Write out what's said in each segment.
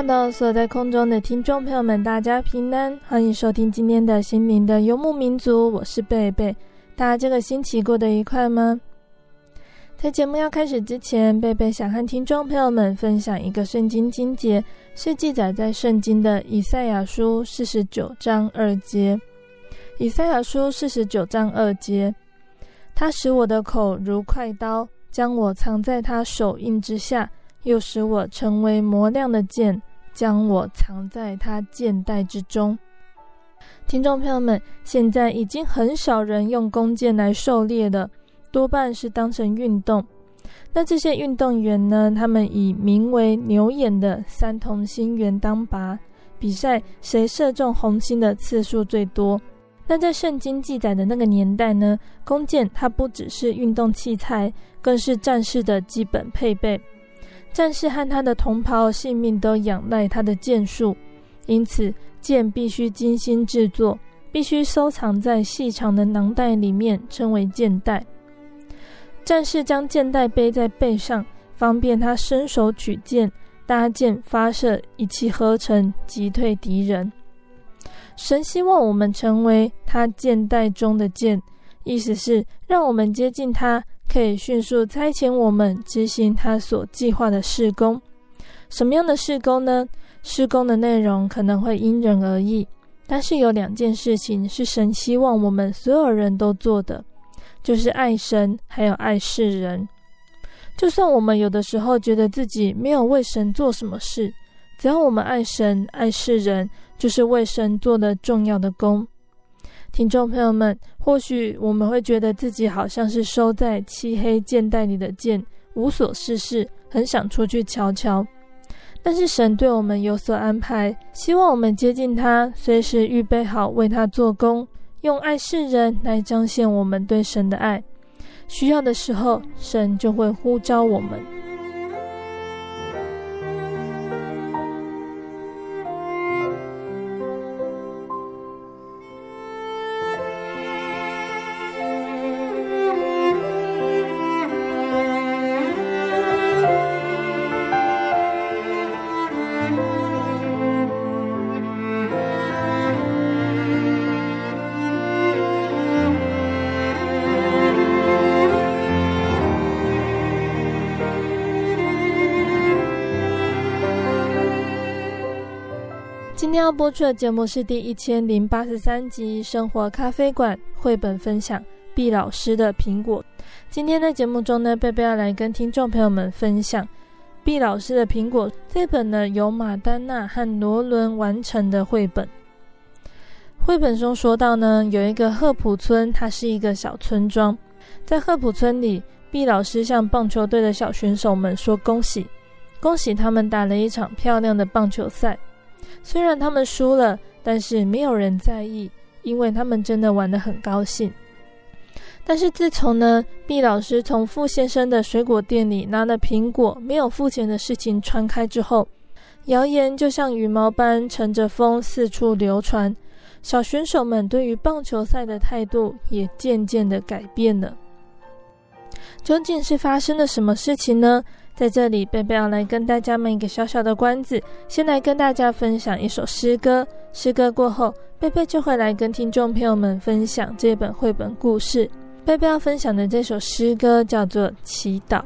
Hello，所在空中的听众朋友们，大家平安，欢迎收听今天的心灵的游牧民族，我是贝贝。大家这个星期过得愉快吗？在节目要开始之前，贝贝想和听众朋友们分享一个圣经经节，是记载在圣经的以赛亚书四十九章二节。以赛亚书四十九章二节，他使我的口如快刀，将我藏在他手印之下，又使我成为磨亮的剑。将我藏在他箭袋之中。听众朋友们，现在已经很少人用弓箭来狩猎了，多半是当成运动。那这些运动员呢？他们以名为牛眼的三同心圆当靶，比赛谁射中红心的次数最多。那在圣经记载的那个年代呢，弓箭它不只是运动器材，更是战士的基本配备。战士和他的同袍性命都仰赖他的箭术，因此箭必须精心制作，必须收藏在细长的囊袋里面，称为箭袋。战士将箭袋背在背上，方便他伸手取箭、搭箭、发射，一气呵成，击退敌人。神希望我们成为他箭袋中的箭，意思是让我们接近他。可以迅速差遣我们执行他所计划的事工。什么样的事工呢？施工的内容可能会因人而异，但是有两件事情是神希望我们所有人都做的，就是爱神，还有爱世人。就算我们有的时候觉得自己没有为神做什么事，只要我们爱神、爱世人，就是为神做的重要的工。听众朋友们，或许我们会觉得自己好像是收在漆黑箭袋里的箭，无所事事，很想出去瞧瞧。但是神对我们有所安排，希望我们接近他，随时预备好为他做工，用爱世人来彰显我们对神的爱。需要的时候，神就会呼召我们。播出的节目是第一千零八十三集《生活咖啡馆》绘本分享毕老师的苹果。今天在节目中呢，贝贝要来跟听众朋友们分享毕老师的苹果这本呢由马丹娜和罗伦完成的绘本。绘本中说到呢，有一个赫普村，它是一个小村庄，在赫普村里，毕老师向棒球队的小选手们说：“恭喜，恭喜他们打了一场漂亮的棒球赛。”虽然他们输了，但是没有人在意，因为他们真的玩得很高兴。但是自从呢，毕老师从傅先生的水果店里拿了苹果没有付钱的事情传开之后，谣言就像羽毛般乘着风四处流传，小选手们对于棒球赛的态度也渐渐的改变了。究竟是发生了什么事情呢？在这里，贝贝要来跟大家卖一个小小的关子，先来跟大家分享一首诗歌。诗歌过后，贝贝就会来跟听众朋友们分享这本绘本故事。贝贝要分享的这首诗歌叫做《祈祷》。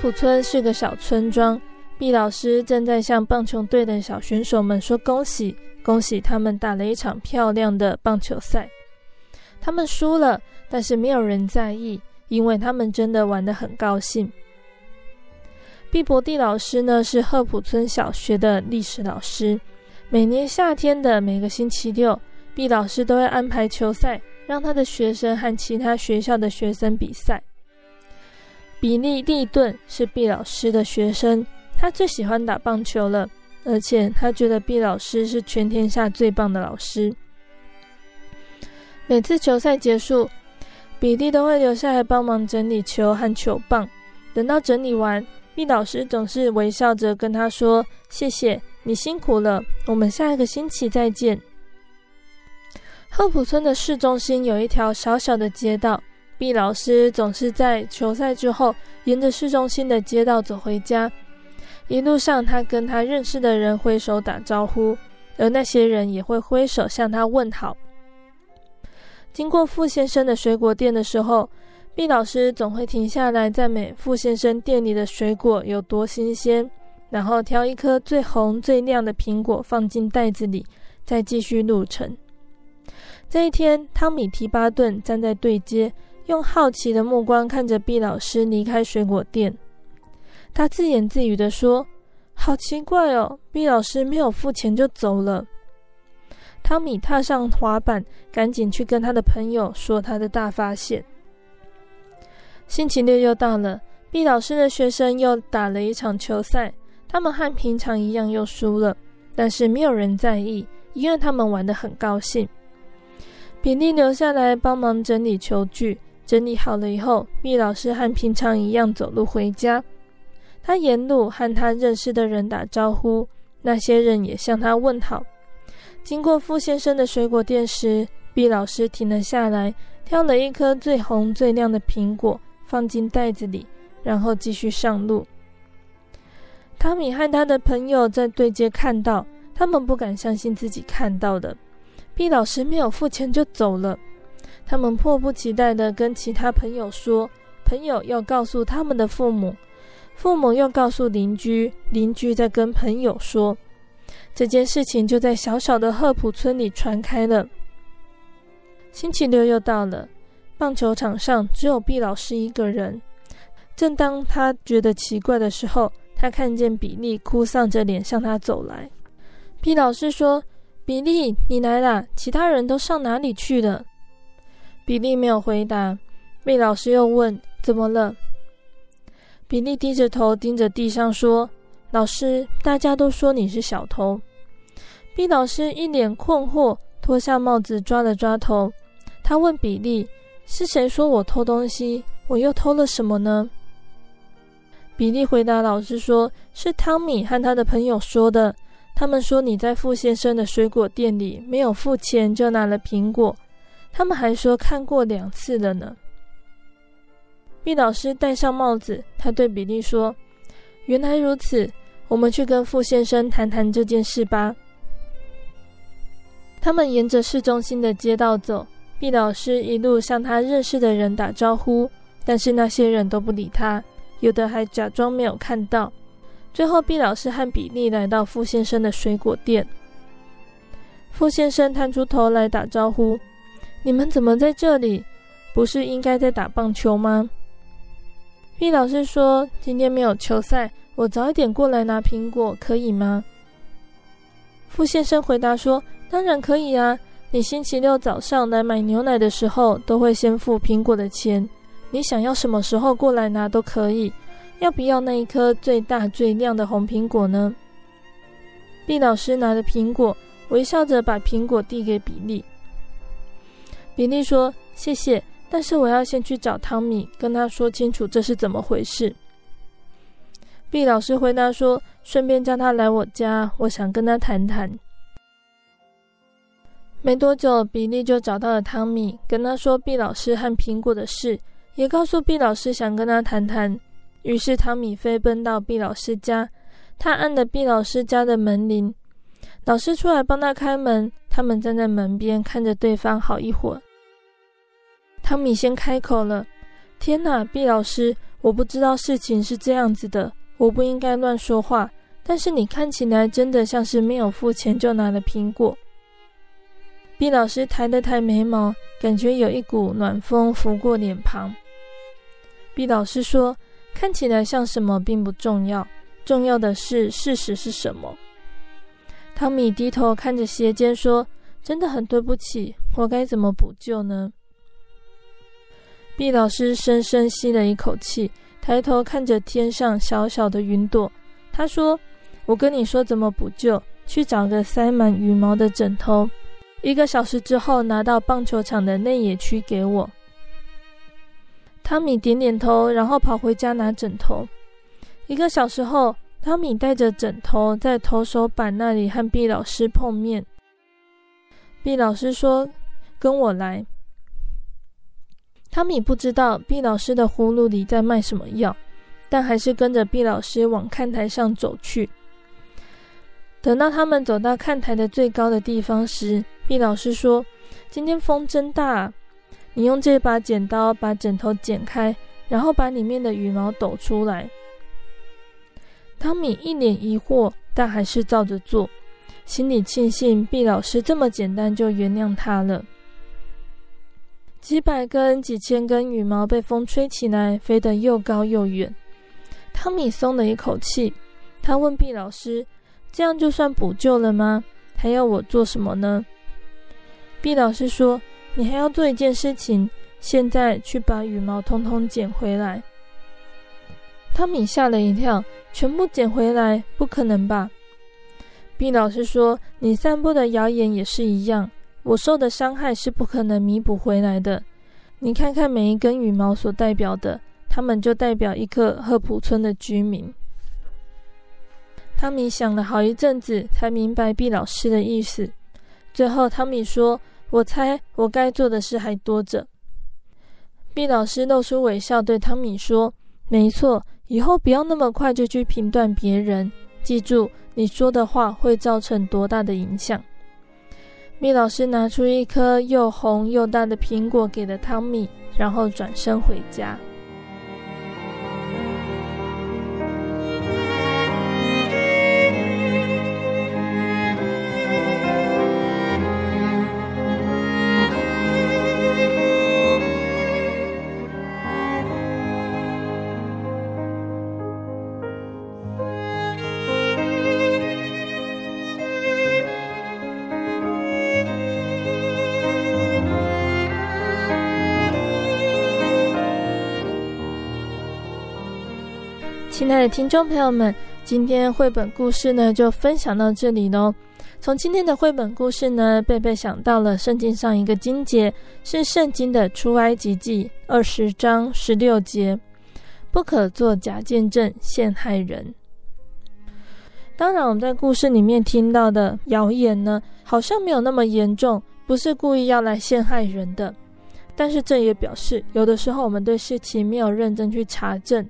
普村是个小村庄，毕老师正在向棒球队的小选手们说恭喜，恭喜他们打了一场漂亮的棒球赛。他们输了，但是没有人在意，因为他们真的玩得很高兴。毕博蒂老师呢，是赫普村小学的历史老师，每年夏天的每个星期六，毕老师都会安排球赛，让他的学生和其他学校的学生比赛。比利·利顿是毕老师的学生，他最喜欢打棒球了，而且他觉得毕老师是全天下最棒的老师。每次球赛结束，比利都会留下来帮忙整理球和球棒。等到整理完，毕老师总是微笑着跟他说：“谢谢，你辛苦了，我们下一个星期再见。”贺普村的市中心有一条小小的街道。毕老师总是在球赛之后，沿着市中心的街道走回家。一路上，他跟他认识的人挥手打招呼，而那些人也会挥手向他问好。经过傅先生的水果店的时候，毕老师总会停下来赞美傅先生店里的水果有多新鲜，然后挑一颗最红最亮的苹果放进袋子里，再继续路程。这一天，汤米·提巴顿站在对街，用好奇的目光看着毕老师离开水果店。他自言自语地说：“好奇怪哦，毕老师没有付钱就走了。”汤米踏上滑板，赶紧去跟他的朋友说他的大发现。星期六又到了，毕老师的学生又打了一场球赛。他们和平常一样又输了，但是没有人在意，因为他们玩得很高兴。比利留下来帮忙整理球具，整理好了以后，毕老师和平常一样走路回家。他沿路和他认识的人打招呼，那些人也向他问好。经过傅先生的水果店时，毕老师停了下来，挑了一颗最红最亮的苹果，放进袋子里，然后继续上路。汤米和他的朋友在对街看到，他们不敢相信自己看到的。毕老师没有付钱就走了，他们迫不及待地跟其他朋友说，朋友要告诉他们的父母，父母又告诉邻居，邻居再跟朋友说，这件事情就在小小的赫普村里传开了。星期六又到了，棒球场上只有毕老师一个人。正当他觉得奇怪的时候，他看见比利哭丧着脸向他走来，毕老师说：“比利，你来啦！其他人都上哪里去了？”比利没有回答。毕老师又问：“怎么了？”比利低着头盯着地上说：“老师，大家都说你是小偷。”毕老师一脸困惑，脱下帽子抓了抓头。他问比利：“是谁说我偷东西？我又偷了什么呢？”比利回答老师说：“是汤米和他的朋友说的。他们说你在傅先生的水果店里没有付钱就拿了苹果。他们还说看过两次了呢。”毕老师戴上帽子，他对比利说：“原来如此，我们去跟傅先生谈谈这件事吧。”他们沿着市中心的街道走，毕老师一路向他认识的人打招呼，但是那些人都不理他。有的还假装没有看到。最后，毕老师和比利来到傅先生的水果店。傅先生探出头来打招呼：“你们怎么在这里？不是应该在打棒球吗？”毕老师说：“今天没有球赛，我早一点过来拿苹果，可以吗？”傅先生回答说：“当然可以啊！你星期六早上来买牛奶的时候，都会先付苹果的钱。”你想要什么时候过来拿都可以，要不要那一颗最大最亮的红苹果呢？毕老师拿着苹果，微笑着把苹果递给比利。比利说：“谢谢，但是我要先去找汤米，跟他说清楚这是怎么回事。”毕老师回答说：“顺便叫他来我家，我想跟他谈谈。”没多久，比利就找到了汤米，跟他说毕老师和苹果的事。也告诉毕老师想跟他谈谈，于是汤米飞奔到毕老师家，他按了毕老师家的门铃，老师出来帮他开门，他们站在门边看着对方好一会儿。汤米先开口了：“天哪，毕老师，我不知道事情是这样子的，我不应该乱说话，但是你看起来真的像是没有付钱就拿了苹果。”毕老师抬了抬眉毛，感觉有一股暖风拂过脸庞。毕老师说：“看起来像什么并不重要，重要的是事实是什么。”汤米低头看着鞋尖说：“真的很对不起，我该怎么补救呢？”毕老师深深吸了一口气，抬头看着天上小小的云朵，他说：“我跟你说怎么补救，去找个塞满羽毛的枕头，一个小时之后拿到棒球场的内野区给我。”汤米点点头，然后跑回家拿枕头。一个小时后，汤米带着枕头在投手板那里和毕老师碰面。毕老师说：“跟我来。”汤米不知道毕老师的葫芦里在卖什么药，但还是跟着毕老师往看台上走去。等到他们走到看台的最高的地方时，毕老师说：“今天风真大。”你用这把剪刀把枕头剪开，然后把里面的羽毛抖出来。汤米一脸疑惑，但还是照着做，心里庆幸毕老师这么简单就原谅他了。几百根、几千根羽毛被风吹起来，飞得又高又远。汤米松了一口气，他问毕老师：“这样就算补救了吗？还要我做什么呢？”毕老师说：“你还要做一件事情，现在去把羽毛通通捡回来。”汤米吓了一跳：“全部捡回来？不可能吧？”毕老师说：“你散布的谣言也是一样。”我受的伤害是不可能弥补回来的。你看看每一根羽毛所代表的，它们就代表一个赫普村的居民。汤米想了好一阵子，才明白毕老师的意思。最后，汤米说：“我猜我该做的事还多着。”毕老师露出微笑，对汤米说：“没错，以后不要那么快就去评断别人。记住，你说的话会造成多大的影响。”蜜老师拿出一颗又红又大的苹果给了汤米，然后转身回家。亲爱的听众朋友们，今天绘本故事呢就分享到这里喽。从今天的绘本故事呢，贝贝想到了圣经上一个经节，是圣经的出埃及记二十章十六节：“不可作假见证陷害人。”当然，我们在故事里面听到的谣言呢，好像没有那么严重，不是故意要来陷害人的。但是这也表示，有的时候我们对事情没有认真去查证。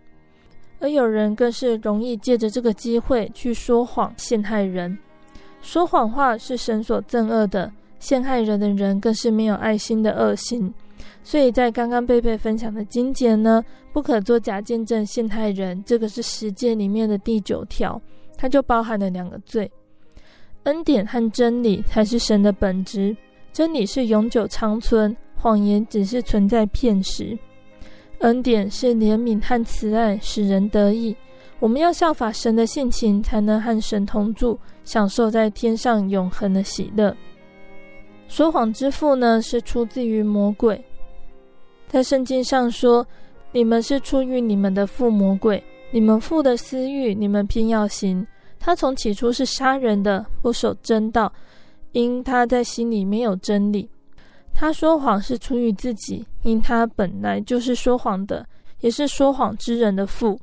而有人更是容易借着这个机会去说谎陷害人。说谎话是神所憎恶的，陷害人的人更是没有爱心的恶行。所以在刚刚贝贝分享的经节呢，不可作假见证陷害人，这个是十诫里面的第九条，它就包含了两个罪。恩典和真理才是神的本质，真理是永久长存，谎言只是存在片时。恩典是怜悯和慈爱，使人得益。我们要效法神的性情，才能和神同住，享受在天上永恒的喜乐。说谎之父呢，是出自于魔鬼。在圣经上说：“你们是出于你们的父魔鬼，你们父的私欲，你们偏要行。他从起初是杀人的，不守真道，因他在心里没有真理。”他说谎是出于自己，因他本来就是说谎的，也是说谎之人的父。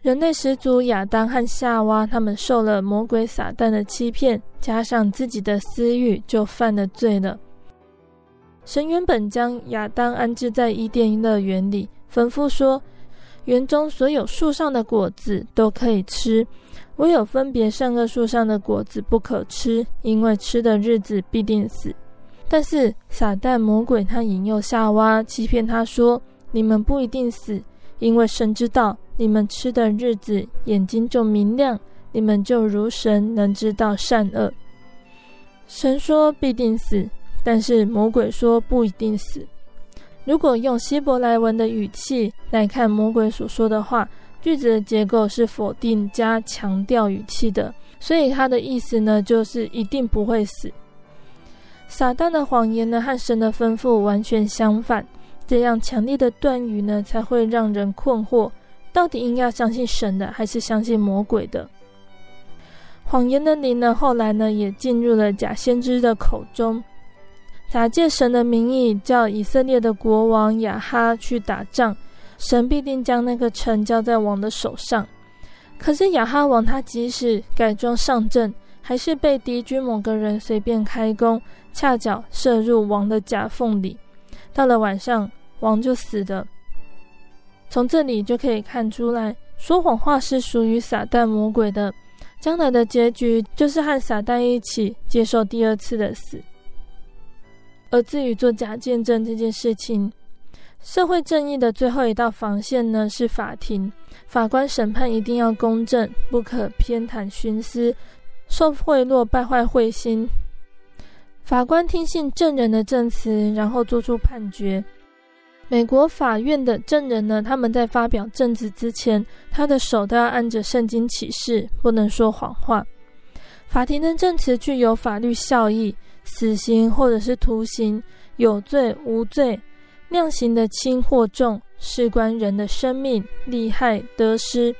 人类始祖亚当和夏娃，他们受了魔鬼撒旦的欺骗，加上自己的私欲，就犯了罪了。神原本将亚当安置在伊甸乐园里，吩咐说：园中所有树上的果子都可以吃，唯有分别善恶树上的果子不可吃，因为吃的日子必定死。但是撒旦魔鬼他引诱夏娃，欺骗他说：“你们不一定死，因为神知道你们吃的日子，眼睛就明亮，你们就如神，能知道善恶。”神说必定死，但是魔鬼说不一定死。如果用希伯来文的语气来看魔鬼所说的话，句子的结构是否定加强调语气的，所以他的意思呢，就是一定不会死。撒旦的谎言呢，和神的吩咐完全相反。这样强烈的断语呢，才会让人困惑：到底应该相信神的，还是相信魔鬼的？谎言的灵呢，后来呢，也进入了假先知的口中，假借神的名义，叫以色列的国王亚哈去打仗，神必定将那个城交在王的手上。可是亚哈王他即使改装上阵，还是被敌军某个人随便开弓，恰巧射入王的甲缝里。到了晚上，王就死了。从这里就可以看出来，说谎话是属于撒旦魔鬼的，将来的结局就是和撒旦一起接受第二次的死。而至于做假见证这件事情，社会正义的最后一道防线呢，是法庭。法官审判一定要公正，不可偏袒徇私、受贿赂、败坏慧心。法官听信证人的证词，然后做出判决。美国法院的证人呢，他们在发表证词之前，他的手都要按着圣经启示，不能说谎话。法庭的证词具有法律效益，死刑或者是徒刑，有罪无罪。量刑的轻或重，事关人的生命、利害得失，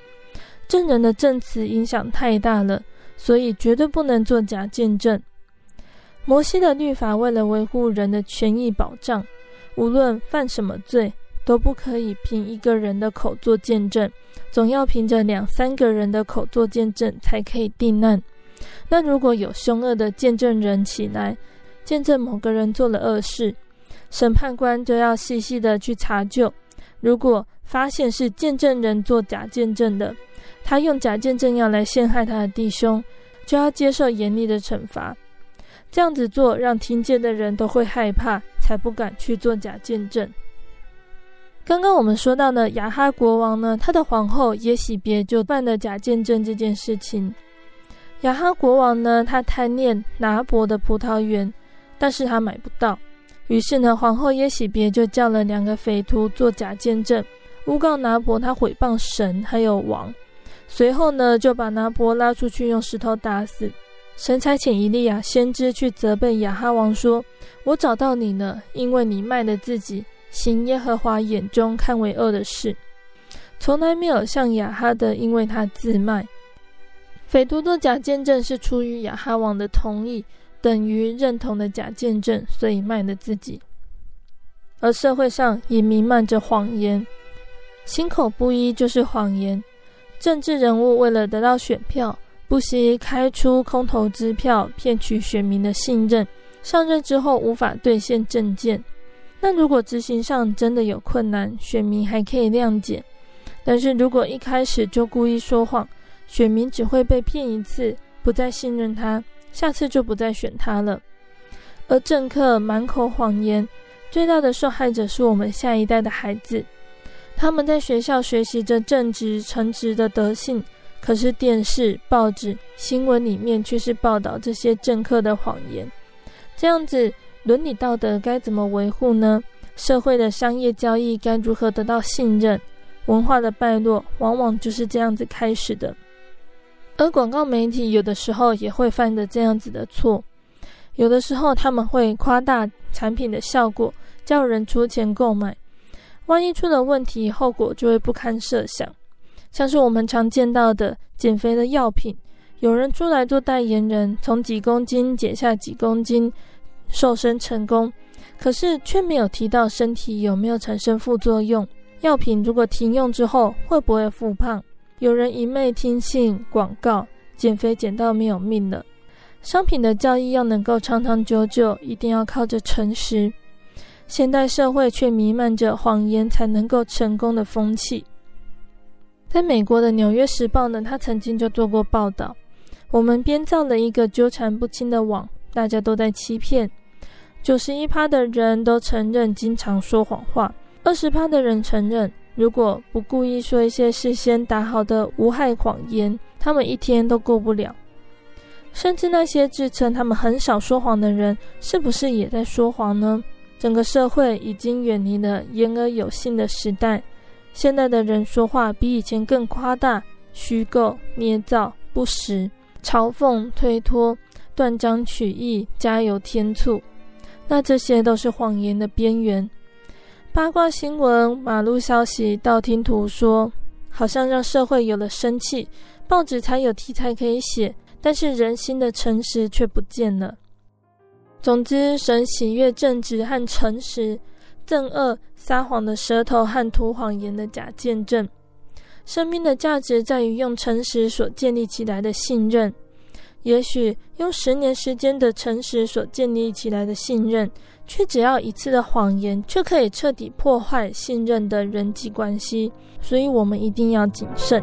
证人的证词影响太大了，所以绝对不能做假见证。摩西的律法为了维护人的权益保障，无论犯什么罪，都不可以凭一个人的口做见证，总要凭着两三个人的口做见证才可以定案。那如果有凶恶的见证人起来，见证某个人做了恶事。审判官就要细细的去查究，如果发现是见证人做假见证的，他用假见证要来陷害他的弟兄，就要接受严厉的惩罚。这样子做，让听见的人都会害怕，才不敢去做假见证。刚刚我们说到的亚哈国王呢，他的皇后耶洗别就办了假见证这件事情。亚哈国王呢，他贪恋拿伯的葡萄园，但是他买不到。于是呢，皇后耶洗别就叫了两个匪徒做假见证，诬告拿伯他毁谤神还有王。随后呢，就把拿伯拉出去用石头打死。神差遣以利亚先知去责备亚哈王说：“我找到你了，因为你卖了自己，行耶和华眼中看为恶的事。从来没有像亚哈的，因为他自卖。匪徒做假见证是出于亚哈王的同意。”等于认同的假见证，所以卖了自己。而社会上也弥漫着谎言，心口不一就是谎言。政治人物为了得到选票，不惜开出空头支票，骗取选民的信任。上任之后无法兑现政见，那如果执行上真的有困难，选民还可以谅解。但是如果一开始就故意说谎，选民只会被骗一次，不再信任他。下次就不再选他了。而政客满口谎言，最大的受害者是我们下一代的孩子。他们在学校学习着正直、诚实的德性，可是电视、报纸、新闻里面却是报道这些政客的谎言。这样子，伦理道德该怎么维护呢？社会的商业交易该如何得到信任？文化的败落，往往就是这样子开始的。而广告媒体有的时候也会犯着这样子的错，有的时候他们会夸大产品的效果，叫人出钱购买，万一出了问题，后果就会不堪设想。像是我们常见到的减肥的药品，有人出来做代言人，从几公斤减下几公斤，瘦身成功，可是却没有提到身体有没有产生副作用，药品如果停用之后会不会复胖？有人一昧听信广告，减肥减到没有命了。商品的交易要能够长长久久，一定要靠着诚实。现代社会却弥漫着谎言才能够成功的风气。在美国的《纽约时报》呢，他曾经就做过报道：我们编造了一个纠缠不清的网，大家都在欺骗。九十一趴的人都承认经常说谎话，二十趴的人承认。如果不故意说一些事先打好的无害谎言，他们一天都过不了。甚至那些自称他们很少说谎的人，是不是也在说谎呢？整个社会已经远离了言而有信的时代，现在的人说话比以前更夸大、虚构、捏造、不实、嘲讽、推脱、断章取义、加油添醋，那这些都是谎言的边缘。八卦新闻、马路消息、道听途说，好像让社会有了生气，报纸才有题材可以写，但是人心的诚实却不见了。总之，神喜悦正直和诚实，憎恶撒谎的舌头和吐谎言的假见证。生命的价值在于用诚实所建立起来的信任。也许用十年时间的诚实所建立起来的信任，却只要一次的谎言，就可以彻底破坏信任的人际关系。所以，我们一定要谨慎。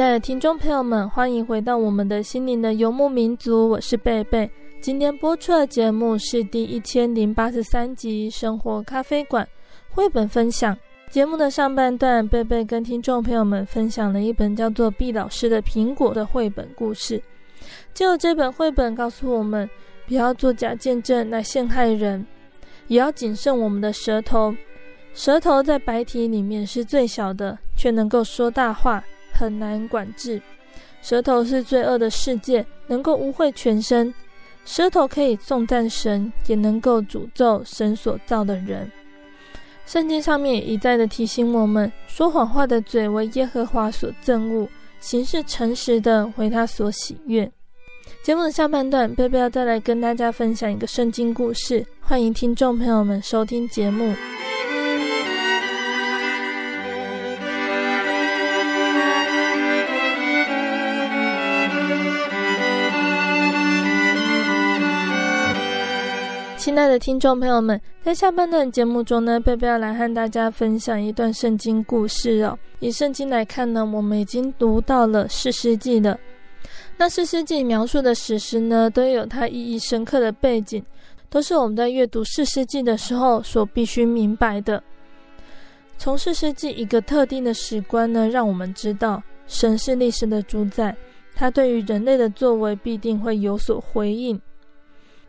亲爱的听众朋友们，欢迎回到我们的心灵的游牧民族，我是贝贝。今天播出的节目是第一千零八十三集《生活咖啡馆》绘本分享。节目的上半段，贝贝跟听众朋友们分享了一本叫做《毕老师的苹果》的绘本故事。就这本绘本告诉我们，不要做假见证来陷害人，也要谨慎我们的舌头。舌头在白体里面是最小的，却能够说大话。很难管制，舌头是罪恶的世界，能够污秽全身。舌头可以颂赞神，也能够诅咒神所造的人。圣经上面一再的提醒我们，说谎话的嘴为耶和华所憎恶，行事诚实的为他所喜悦。节目的下半段，贝贝要再来跟大家分享一个圣经故事，欢迎听众朋友们收听节目。亲爱的听众朋友们，在下半段节目中呢，贝贝要来和大家分享一段圣经故事哦。以圣经来看呢，我们已经读到了四世纪了。那四世纪描述的史实呢，都有它意义深刻的背景，都是我们在阅读四世纪的时候所必须明白的。从四世纪一个特定的史观呢，让我们知道神是历史的主宰，他对于人类的作为必定会有所回应。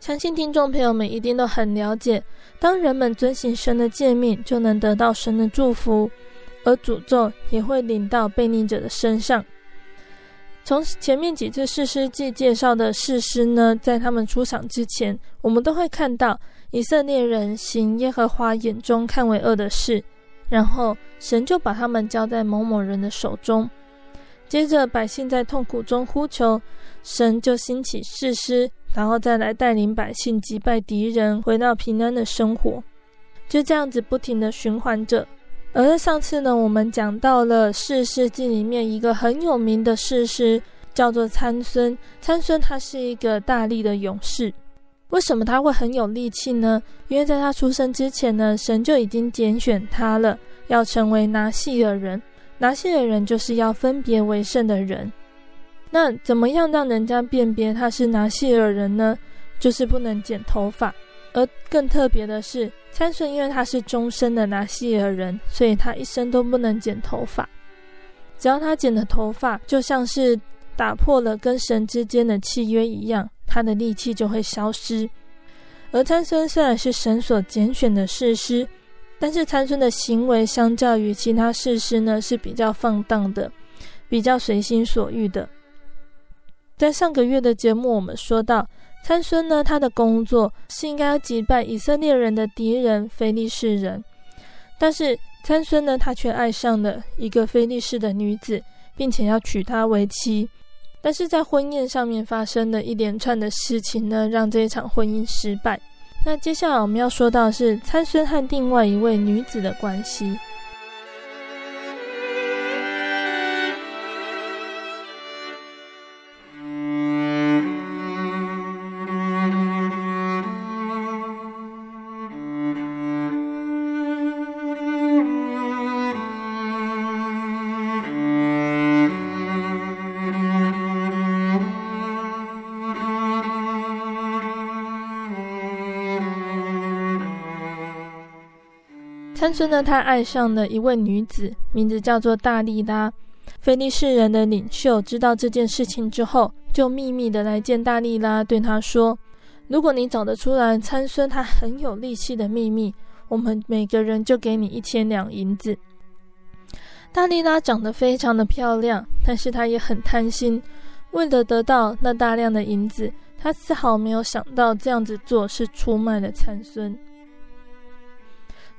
相信听众朋友们一定都很了解，当人们遵行神的诫命，就能得到神的祝福，而诅咒也会临到悖逆者的身上。从前面几次士师记介绍的士师呢，在他们出场之前，我们都会看到以色列人行耶和华眼中看为恶的事，然后神就把他们交在某某人的手中。接着百姓在痛苦中呼求，神就兴起士师。然后再来带领百姓击败敌人，回到平安的生活，就这样子不停的循环着。而在上次呢，我们讲到了士师记里面一个很有名的士师，叫做参孙。参孙他是一个大力的勇士。为什么他会很有力气呢？因为在他出生之前呢，神就已经拣选他了，要成为拿细耳人。拿细耳人就是要分别为圣的人。那怎么样让人家辨别他是拿细耳人呢？就是不能剪头发，而更特别的是，参孙因为他是终身的拿细耳人，所以他一生都不能剪头发。只要他剪了头发，就像是打破了跟神之间的契约一样，他的力气就会消失。而参孙虽然是神所拣选的士师，但是参孙的行为相较于其他士师呢，是比较放荡的，比较随心所欲的。在上个月的节目，我们说到参孙呢，他的工作是应该要击败以色列人的敌人非利士人，但是参孙呢，他却爱上了一个非利士的女子，并且要娶她为妻，但是在婚宴上面发生的一连串的事情呢，让这一场婚姻失败。那接下来我们要说到是参孙和另外一位女子的关系。参孙呢，他爱上了一位女子，名字叫做大利拉。菲利士人的领袖知道这件事情之后，就秘密的来见大利拉，对他说：“如果你找得出来参孙他很有力气的秘密，我们每个人就给你一千两银子。”大利拉长得非常的漂亮，但是她也很贪心，为了得到那大量的银子，她丝毫没有想到这样子做是出卖了参孙。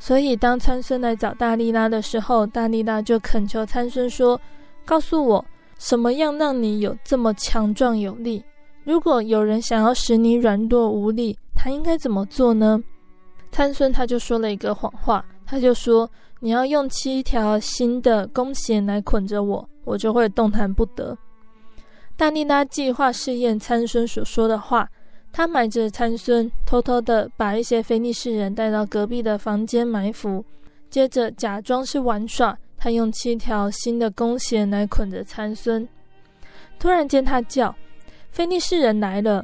所以，当参孙来找大力拉的时候，大力拉就恳求参孙说：“告诉我，什么样让你有这么强壮有力？如果有人想要使你软弱无力，他应该怎么做呢？”参孙他就说了一个谎话，他就说：“你要用七条新的弓弦来捆着我，我就会动弹不得。”大力拉计划试验参孙所说的话。他瞒着参孙，偷偷的把一些非利士人带到隔壁的房间埋伏，接着假装是玩耍。他用七条新的弓弦来捆着参孙。突然间，他叫：“非利士人来了！”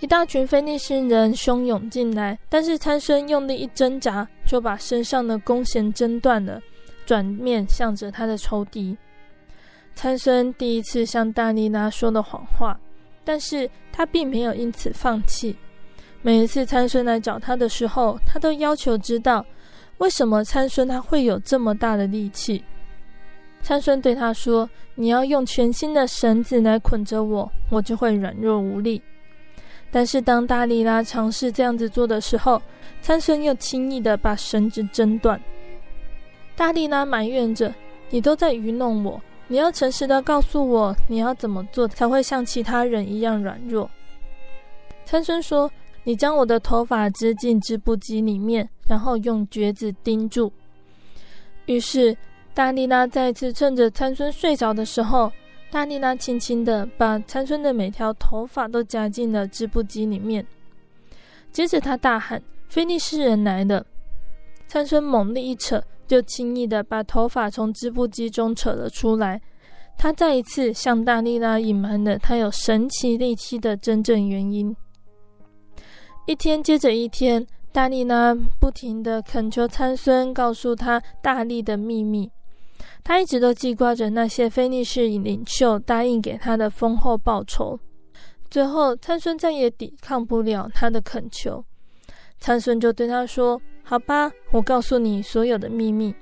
一大群非利士人汹涌进来，但是参孙用力一挣扎，就把身上的弓弦挣断了，转面向着他的仇敌。参孙第一次向大利拉说了谎话。但是他并没有因此放弃。每一次参孙来找他的时候，他都要求知道为什么参孙他会有这么大的力气。参孙对他说：“你要用全新的绳子来捆着我，我就会软弱无力。”但是当大力拉尝试这样子做的时候，参孙又轻易的把绳子挣断。大力拉埋怨着：“你都在愚弄我！你要诚实的告诉我，你要怎么做才会像其他人一样软弱？”参孙说：“你将我的头发织进织布机里面，然后用橛子钉住。”于是大利拉再次趁着参孙睡着的时候。大利拉轻轻地把参孙的每条头发都夹进了织布机里面，接着他大喊：“菲利士人来了！”参孙猛力一扯，就轻易地把头发从织布机中扯了出来。他再一次向大力拉隐瞒了他有神奇力气的真正原因。一天接着一天，大力拉不停地恳求参孙告诉他大力的秘密。他一直都记挂着那些非利士领袖答应给他的丰厚报酬。最后，参孙再也抵抗不了他的恳求，参孙就对他说：“好吧，我告诉你所有的秘密。”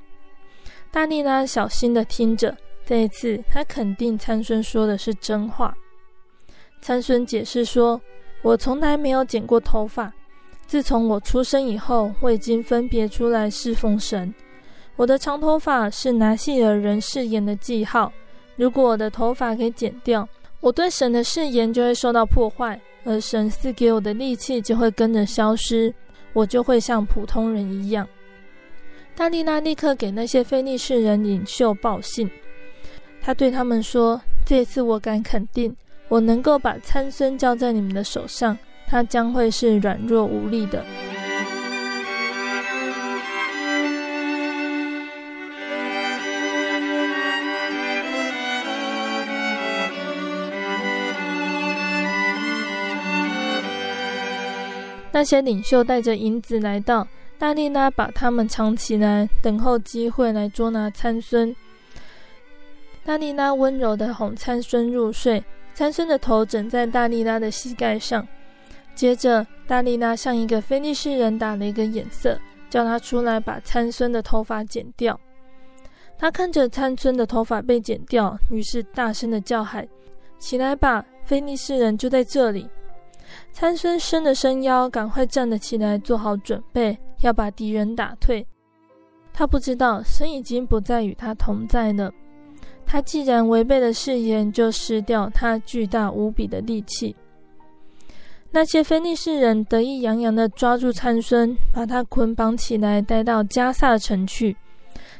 大力拉小心地听着，这一次他肯定参孙说的是真话。参孙解释说：“我从来没有剪过头发，自从我出生以后，我已经分别出来侍奉神。”我的长头发是拿细耳人誓言的记号。如果我的头发给剪掉，我对神的誓言就会受到破坏，而神赐给我的力气就会跟着消失，我就会像普通人一样。大丽娜立刻给那些非利士人领袖报信，他对他们说：“这次我敢肯定，我能够把参孙交在你们的手上，他将会是软弱无力的。”那些领袖带着银子来到，大利拉把他们藏起来，等候机会来捉拿参孙。大利拉温柔地哄参孙入睡，参孙的头枕在大利拉的膝盖上。接着，大利拉向一个菲利士人打了一个眼色，叫他出来把参孙的头发剪掉。他看着参孙的头发被剪掉，于是大声地叫喊：“起来吧，菲利士人就在这里！”参孙伸了伸腰，赶快站了起来，做好准备，要把敌人打退。他不知道神已经不再与他同在了。他既然违背了誓言，就失掉他巨大无比的力气。那些菲利士人得意洋洋地抓住参孙，把他捆绑起来，带到迦萨城去。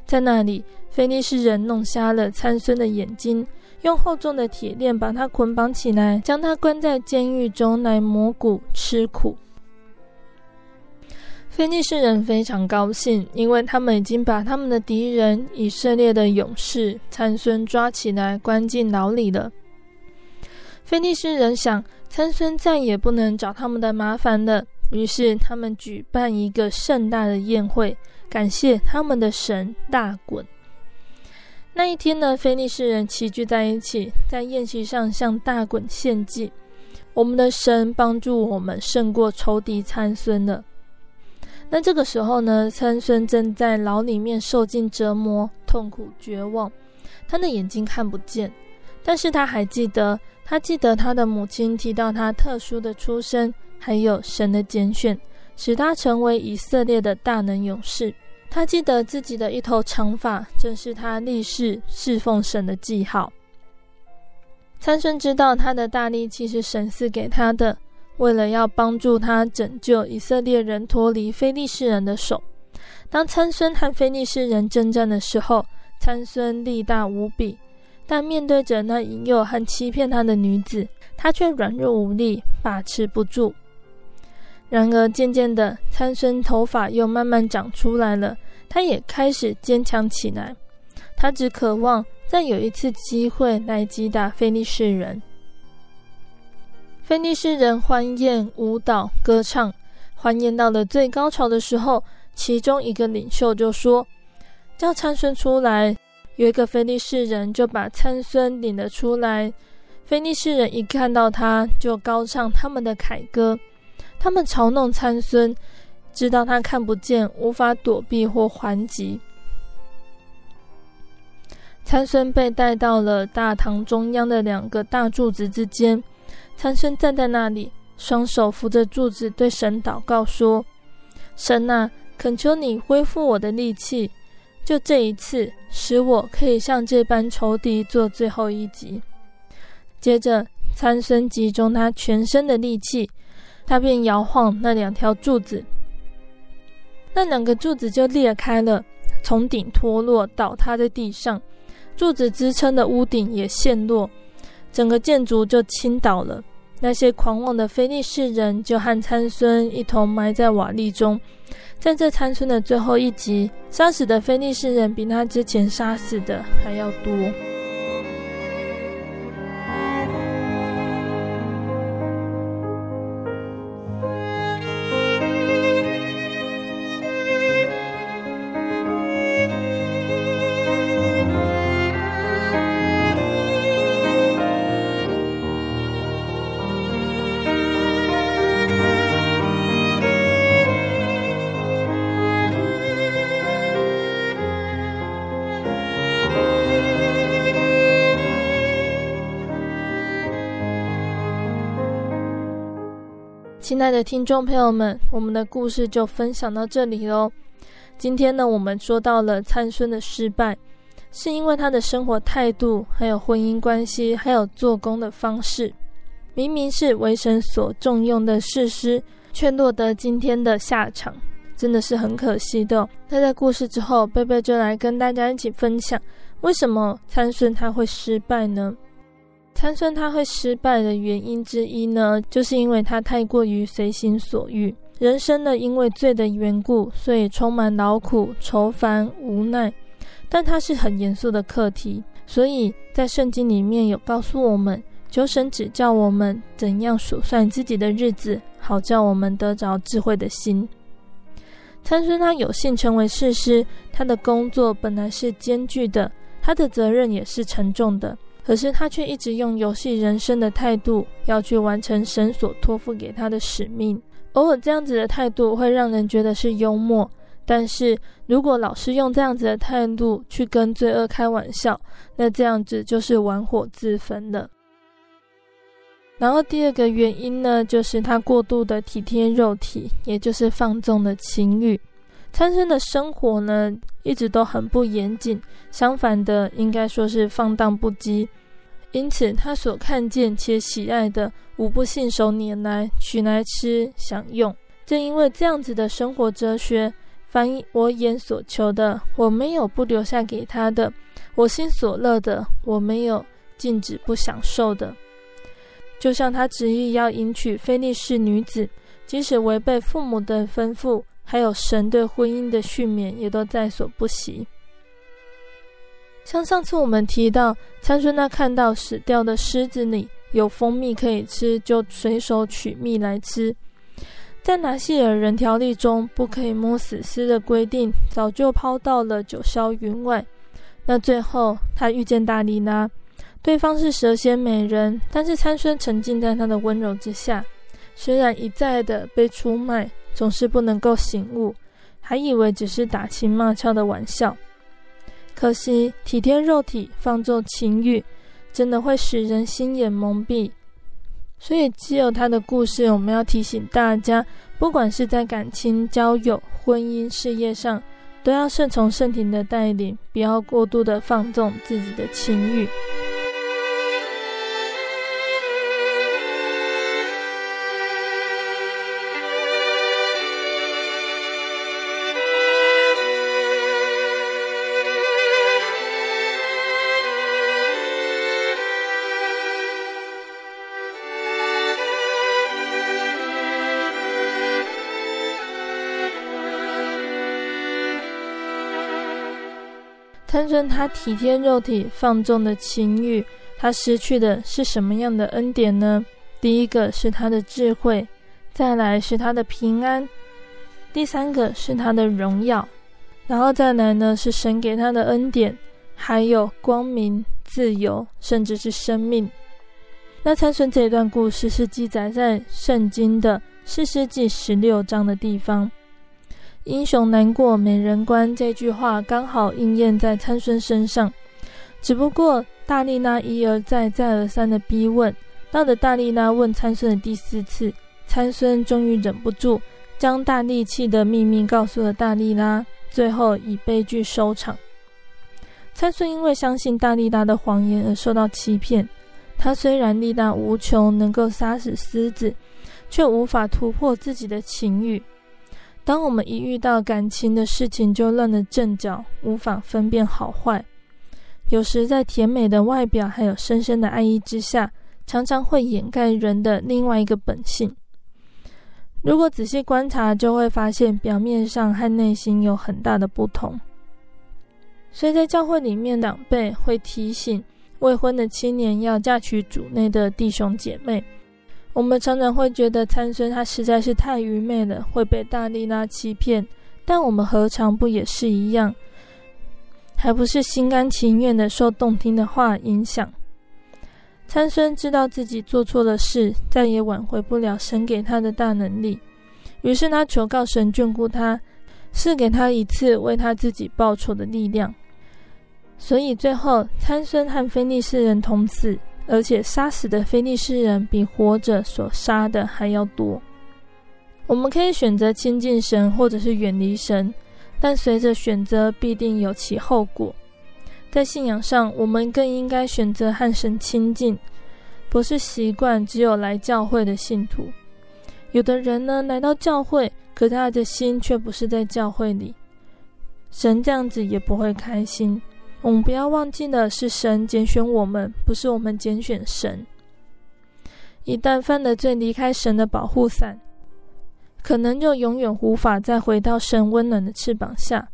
在那里，菲利士人弄瞎了参孙的眼睛。用厚重的铁链把他捆绑起来，将他关在监狱中来磨骨吃苦。菲利士人非常高兴，因为他们已经把他们的敌人以色列的勇士参孙抓起来关进牢里了。菲利士人想，参孙再也不能找他们的麻烦了，于是他们举办一个盛大的宴会，感谢他们的神大衮。那一天呢，非利士人齐聚在一起，在宴席上向大衮献祭。我们的神帮助我们胜过仇敌参孙了。那这个时候呢，参孙正在牢里面受尽折磨，痛苦绝望，他的眼睛看不见，但是他还记得，他记得他的母亲提到他特殊的出身，还有神的拣选，使他成为以色列的大能勇士。他记得自己的一头长发，正是他立誓侍奉神的记号。参孙知道他的大力气是神赐给他的，为了要帮助他拯救以色列人脱离非利士人的手。当参孙和非利士人征战的时候，参孙力大无比，但面对着那引诱和欺骗他的女子，他却软弱无力，把持不住。然而，渐渐的，参孙头发又慢慢长出来了。他也开始坚强起来。他只渴望再有一次机会来击打非利士人。非利士人欢宴、舞蹈、歌唱，欢宴到了最高潮的时候，其中一个领袖就说：“叫参孙出来。”有一个非利士人就把参孙领了出来。非利士人一看到他，就高唱他们的凯歌。他们嘲弄参孙，知道他看不见，无法躲避或还击。参孙被带到了大堂中央的两个大柱子之间。参孙站在那里，双手扶着柱子，对神祷告说：“神啊，恳求你恢复我的力气，就这一次，使我可以向这般仇敌做最后一击。”接着，参孙集中他全身的力气，他便摇晃那两条柱子，那两个柱子就裂开了，从顶脱落，倒塌在地上。柱子支撑的屋顶也陷落，整个建筑就倾倒了。那些狂妄的非利士人就和参孙一同埋在瓦砾中。在这参孙的最后一集，杀死的非利士人比他之前杀死的还要多。亲爱的听众朋友们，我们的故事就分享到这里喽。今天呢，我们说到了参孙的失败，是因为他的生活态度，还有婚姻关系，还有做工的方式，明明是为神所重用的士师，却落得今天的下场，真的是很可惜的。那在故事之后，贝贝就来跟大家一起分享，为什么参孙他会失败呢？参孙他会失败的原因之一呢，就是因为他太过于随心所欲。人生呢，因为罪的缘故，所以充满劳苦、愁烦、无奈。但它是很严肃的课题，所以在圣经里面有告诉我们，求神指教我们怎样数算自己的日子，好叫我们得着智慧的心。参孙他有幸成为士师，他的工作本来是艰巨的，他的责任也是沉重的。可是他却一直用游戏人生的态度，要去完成神所托付给他的使命。偶尔这样子的态度会让人觉得是幽默，但是如果老是用这样子的态度去跟罪恶开玩笑，那这样子就是玩火自焚了。然后第二个原因呢，就是他过度的体贴肉体，也就是放纵的情欲。参孙的生活呢，一直都很不严谨，相反的，应该说是放荡不羁。因此，他所看见且喜爱的，无不信手拈来，取来吃享用。正因为这样子的生活哲学，凡我眼所求的，我没有不留下给他的；我心所乐的，我没有禁止不享受的。就像他执意要迎娶非利士女子，即使违背父母的吩咐，还有神对婚姻的训勉，也都在所不惜。像上次我们提到，参孙他看到死掉的狮子里有蜂蜜可以吃，就随手取蜜来吃。在拿细耳人条例中，不可以摸死尸的规定，早就抛到了九霄云外。那最后他遇见大利拉，对方是蛇蝎美人，但是参孙沉浸在她的温柔之下，虽然一再的被出卖，总是不能够醒悟，还以为只是打情骂俏的玩笑。可惜体贴肉体、放纵情欲，真的会使人心眼蒙蔽。所以，基有他的故事，我们要提醒大家，不管是在感情、交友、婚姻、事业上，都要顺从圣庭的带领，不要过度的放纵自己的情欲。参孙他体贴肉体，放纵的情欲，他失去的是什么样的恩典呢？第一个是他的智慧，再来是他的平安，第三个是他的荣耀，然后再来呢是神给他的恩典，还有光明、自由，甚至是生命。那参孙这一段故事是记载在圣经的士师记十六章的地方。英雄难过美人关这句话刚好应验在参孙身上，只不过大力拉一而再、再而三的逼问，到了大力拉问参孙的第四次，参孙终于忍不住，将大力气的秘密告诉了大力拉，最后以悲剧收场。参孙因为相信大力拉的谎言而受到欺骗，他虽然力大无穷，能够杀死狮子，却无法突破自己的情欲。当我们一遇到感情的事情，就乱了阵脚，无法分辨好坏。有时在甜美的外表还有深深的爱意之下，常常会掩盖人的另外一个本性。如果仔细观察，就会发现表面上和内心有很大的不同。所以在教会里面，长辈会提醒未婚的青年要嫁娶主内的弟兄姐妹。我们常常会觉得参孙他实在是太愚昧了，会被大利拉欺骗。但我们何尝不也是一样？还不是心甘情愿的受动听的话影响？参孙知道自己做错了事，再也挽回不了神给他的大能力，于是他求告神眷顾他，赐给他一次为他自己报仇的力量。所以最后，参孙和非利士人同死，而且杀死的非利士人比活着所杀的还要多。我们可以选择亲近神，或者是远离神，但随着选择必定有其后果。在信仰上，我们更应该选择和神亲近，不是习惯只有来教会的信徒。有的人呢，来到教会，可他的心却不是在教会里，神这样子也不会开心。我们不要忘记的是，神拣选我们，不是我们拣选神。一旦犯了罪，离开神的保护伞，可能就永远无法再回到神温暖的翅膀下。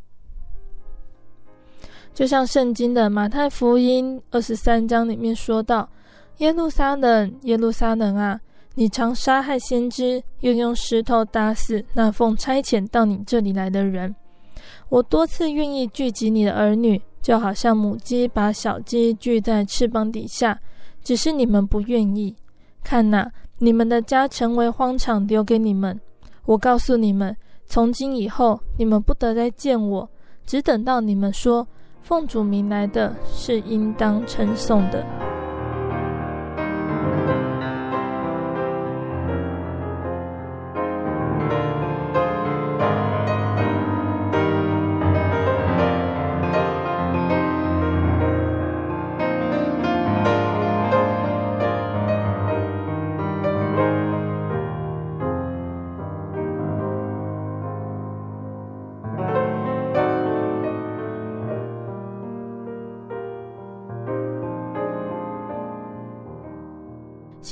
就像圣经的马太福音二十三章里面说到：“耶路撒冷，耶路撒冷啊，你常杀害先知，又用石头打死那奉差遣到你这里来的人。我多次愿意聚集你的儿女。”就好像母鸡把小鸡聚在翅膀底下，只是你们不愿意。看哪，你们的家成为荒场，留给你们。我告诉你们，从今以后，你们不得再见我，只等到你们说奉主名来的是应当称颂的。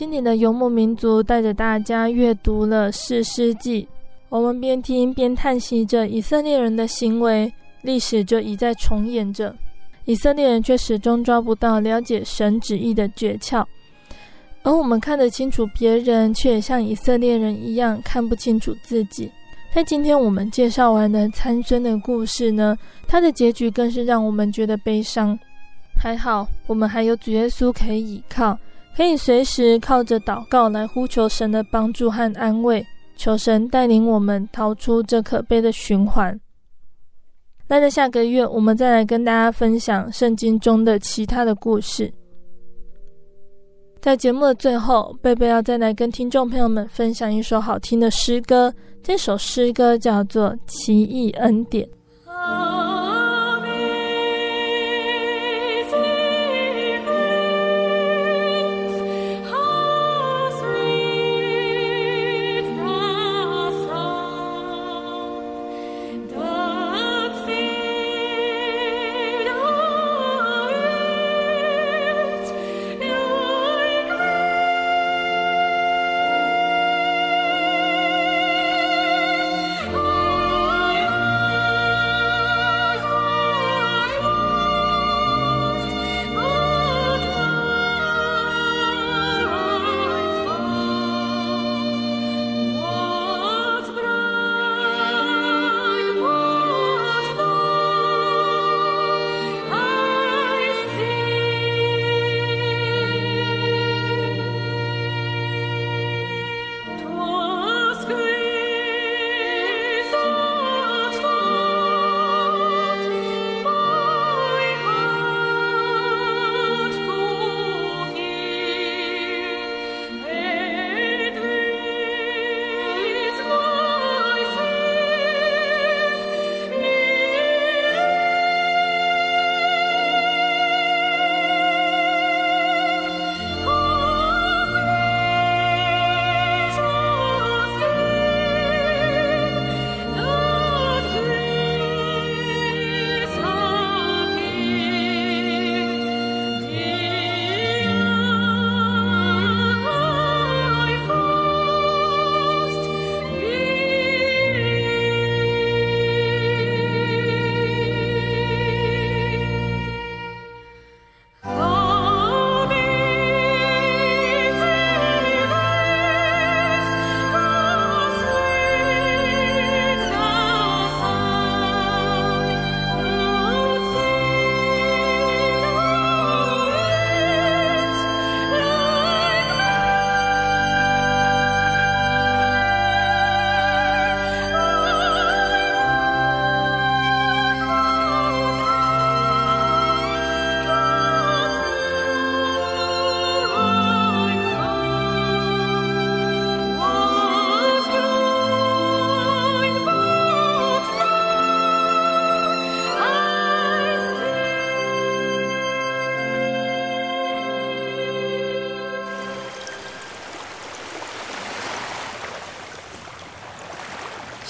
心灵的游牧民族带着大家阅读了士师记，我们边听边叹息着以色列人的行为，历史就一再重演着，以色列人却始终抓不到了解神旨意的诀窍，而我们看得清楚别人，却也像以色列人一样看不清楚自己。在今天我们介绍完的参孙的故事呢，他的结局更是让我们觉得悲伤。还好，我们还有主耶稣可以依靠。可以随时靠着祷告来呼求神的帮助和安慰，求神带领我们逃出这可悲的循环。那在下个月，我们再来跟大家分享圣经中的其他的故事。在节目的最后，贝贝要再来跟听众朋友们分享一首好听的诗歌，这首诗歌叫做《奇异恩典》。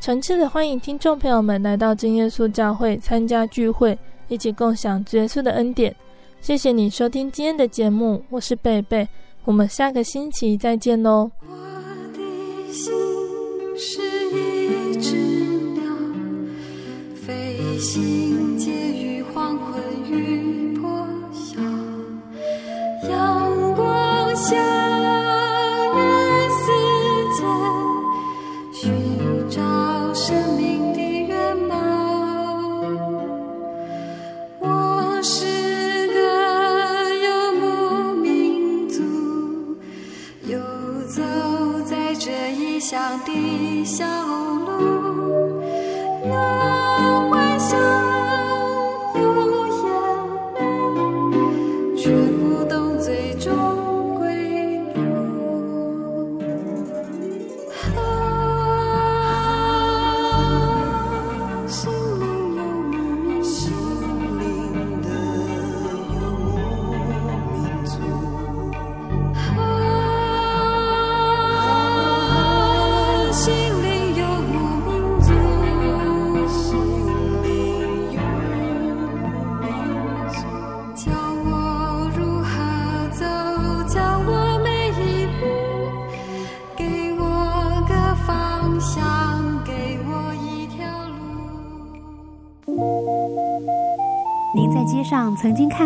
诚挚的欢迎听众朋友们来到真耶稣教会参加聚会，一起共享耶稣的恩典。谢谢你收听今天的节目，我是贝贝，我们下个星期再见喽。我的心是一只鸟，飞行介于黄昏与破晓，阳光下。的小路，有微笑。